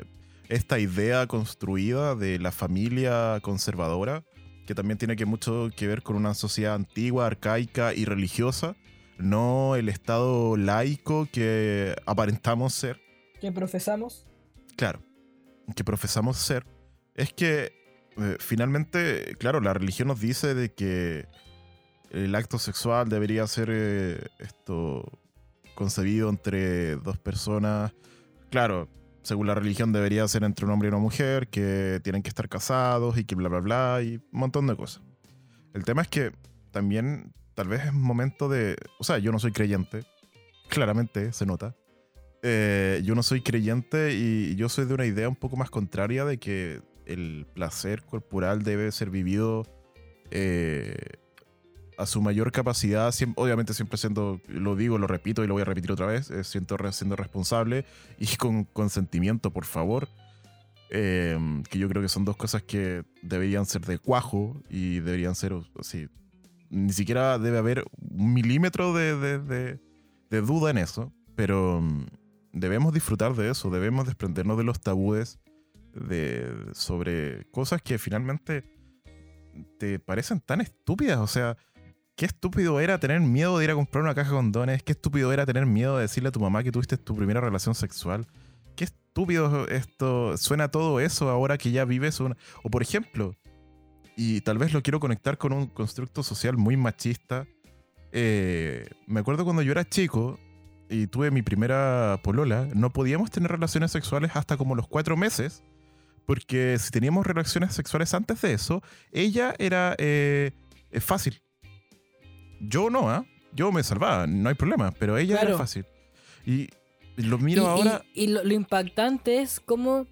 esta idea construida de la familia conservadora, que también tiene que mucho que ver con una sociedad antigua, arcaica y religiosa, no el estado laico que aparentamos ser que profesamos. claro, que profesamos ser, es que eh, finalmente, claro, la religión nos dice de que el acto sexual debería ser eh, esto concebido entre dos personas. Claro, según la religión debería ser entre un hombre y una mujer, que tienen que estar casados y que bla, bla, bla, y un montón de cosas. El tema es que también tal vez es momento de... O sea, yo no soy creyente, claramente se nota. Eh, yo no soy creyente y yo soy de una idea un poco más contraria de que el placer corporal debe ser vivido eh, a su mayor capacidad, obviamente siempre siendo, lo digo, lo repito y lo voy a repetir otra vez, eh, siento siendo responsable y con consentimiento, por favor. Eh, que yo creo que son dos cosas que deberían ser de cuajo y deberían ser así. Ni siquiera debe haber un milímetro de, de- de- duda en eso, pero mm, debemos disfrutar de eso, debemos desprendernos de los tabúes de, sobre cosas que finalmente te parecen tan estúpidas. O sea, qué estúpido era tener miedo de ir a comprar una caja de condones, qué estúpido era tener miedo de decirle a tu mamá que tuviste tu primera relación sexual. Qué estúpido esto, suena todo eso ahora que ya vives una... O por ejemplo, y tal vez lo quiero conectar con un constructo social muy machista. eh, me acuerdo cuando yo era chico y tuve mi primera polola, no podíamos tener relaciones sexuales hasta como los cuatro meses, porque si teníamos relaciones sexuales antes de eso, ella era eh, eh, fácil. Yo no, ¿ah? Yo me salvaba, no hay problema, pero ella era fácil. Y lo miro y, y- ahora... y lo, lo impactante es cómo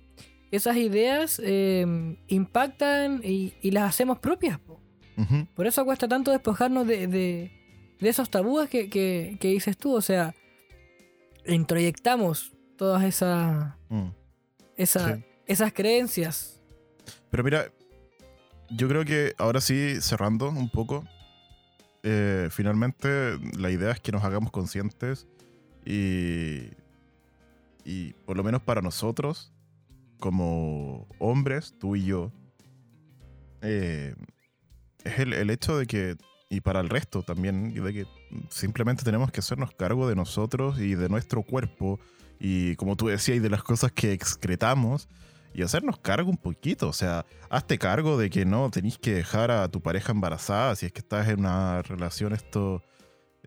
esas ideas eh, impactan y, y las hacemos propias. po. Por eso cuesta tanto despojarnos de, de- de esos tabúes que, que- que dices tú. O sea, introyectamos todas esas mm. esa- Sí. esas creencias. Pero mira, yo creo que ahora sí, cerrando un poco, eh, finalmente la idea es que nos hagamos conscientes y, y por lo menos para nosotros, como hombres, tú y yo, eh, es el, el hecho de que, y para el resto también, de que simplemente tenemos que hacernos cargo de nosotros y de nuestro cuerpo y como tú decías, y de las cosas que excretamos y hacernos cargo un poquito. O sea, hazte cargo de que no tenéis que dejar a tu pareja embarazada si es que estás en una relación esto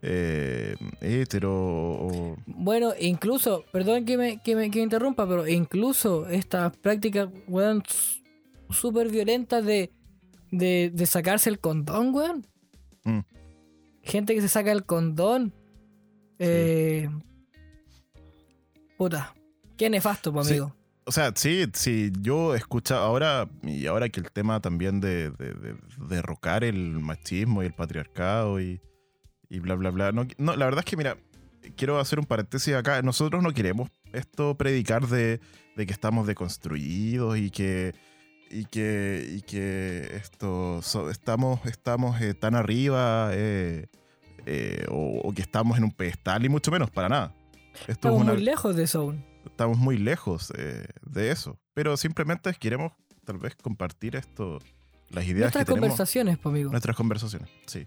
eh, hetero o... Bueno, incluso, perdón que me, que me, que me interrumpa, pero incluso estas prácticas, weón, súper violentas de, de, de sacarse el condón, weón. Mm. Gente que se saca el condón. Eh, puta, qué nefasto, pues, Sí. amigo. O sea, sí, sí, yo escucho ahora, y ahora que el tema también de, de, de- derrocar el machismo y el patriarcado y, y bla, bla, bla. No, no, la verdad es que, mira, quiero hacer un paréntesis acá. Nosotros no queremos esto predicar de, de que estamos deconstruidos y que, y que, y que esto, so- estamos, estamos eh, tan arriba eh, eh, o, o que estamos en un pedestal y mucho menos, para nada. Esto Estamos es una, muy lejos de eso estamos muy lejos eh, de eso. Pero simplemente queremos tal vez compartir esto, las ideas Nuestras que tenemos, conversaciones, pues, amigo. nuestras conversaciones. Sí.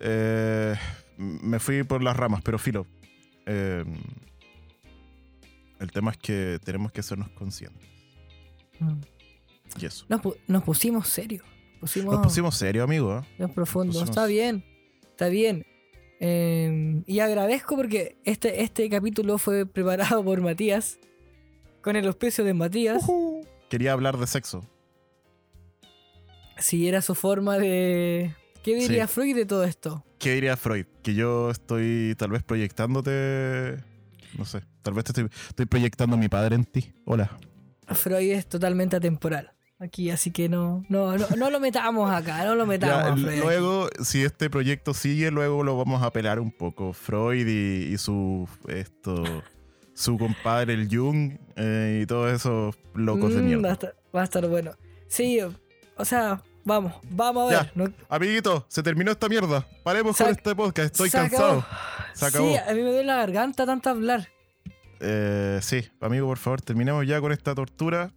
Eh, me fui por las ramas, pero filo. eh, el tema es que tenemos que hacernos conscientes. Mm. Y eso. Nos, pu- nos pusimos serios. Pusimos, Nos pusimos serio, amigo. ¿eh? Bien profundo. pusimos- Está bien. Está bien. Eh, y agradezco porque este, este capítulo fue preparado por Matías. Con el auspicio de Matías. Quería hablar de sexo. Si era su forma de. ¿Qué diría Sí. Freud de todo esto? ¿Qué diría Freud? Que yo estoy tal vez proyectándote. No sé. Tal vez te estoy, estoy proyectando a mi padre en ti. Hola. Freud es totalmente atemporal. Aquí, así que no, no, no, no lo metamos acá, no lo metamos Ya, luego, si este proyecto sigue, luego lo vamos a apelar un poco. Freud y, y su esto su compadre el Jung eh, y todos esos locos de Mm, Va a, mierda. estar, va a estar bueno. Sí, o sea, vamos, vamos a ver. Amiguito, se terminó esta mierda. Paremos con este podcast. Estoy cansado. Se acabó. Sí, a mí me duele la garganta tanto hablar. Eh, sí, amigo, por favor, terminemos ya con esta tortura.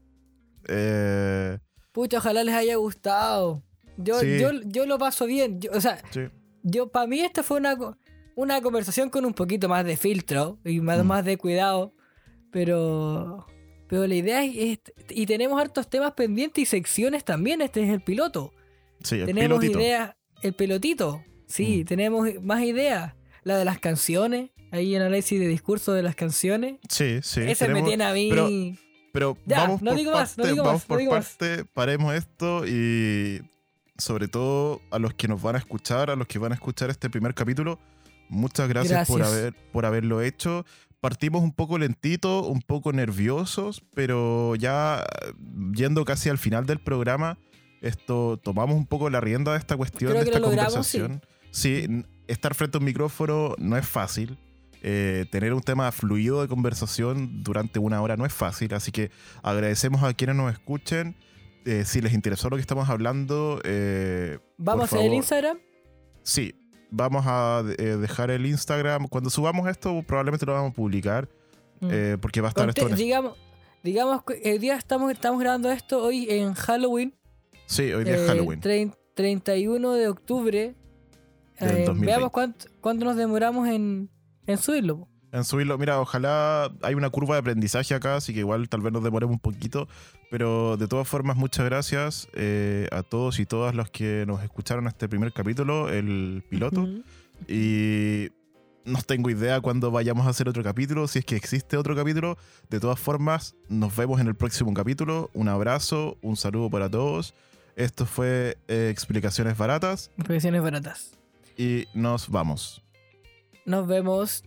Eh, Pucha, ojalá les haya gustado. Yo, Sí. yo, yo lo paso bien. Yo- o sea, sí. yo para mí esta fue una, una conversación con un poquito más de filtro y más, Mm. más de cuidado. Pero, pero la idea es, Y tenemos hartos temas pendientes y secciones también. Este es el piloto. Sí, el tenemos pilotito. ideas. El pelotito. Sí, Mm. tenemos más ideas. La de las canciones. Ahí análisis de discurso de las canciones. Sí, sí. Ese me tenemos- tiene a mí. pero- Pero Ya, vamos no por digo parte, más, no digo vamos más, no por más. parte, paremos esto y sobre todo a los que nos van a escuchar, a los que van a escuchar este primer capítulo, muchas gracias, por Gracias. haber por haberlo hecho. Partimos un poco lentito, un poco nerviosos, pero ya yendo casi al final del programa, esto tomamos un poco la rienda de esta cuestión, Creo de esta lo logramos, conversación. Sí, estar frente a un micrófono no es fácil. Eh, tener un tema fluido de conversación durante una hora no es fácil, así que agradecemos a quienes nos escuchen. Eh, si les interesó lo que estamos hablando, eh, Vamos a hacer el Instagram. Sí, vamos a eh, dejar el Instagram. Cuando subamos esto, probablemente lo vamos a publicar, Mm. eh, porque va a estar Conte- esto en digamos, digamos que el día estamos, estamos grabando esto hoy en Halloween. Sí, hoy día es eh, Halloween. trein- 31 de octubre. Del 2020. veamos cuánto, cuánto nos demoramos en, en subirlo. En subirlo, mira, ojalá hay una curva de aprendizaje acá, así que igual tal vez nos demoremos un poquito, pero de todas formas, muchas gracias eh, a todos y todas los que nos escucharon este primer capítulo, el piloto, y no tengo idea cuándo vayamos a hacer otro capítulo, si es que existe otro capítulo. De todas formas, nos vemos en el próximo capítulo. Un abrazo, un saludo para todos. Esto fue eh, Explicaciones Baratas Profesiones baratas. y nos vamos. Nos vemos.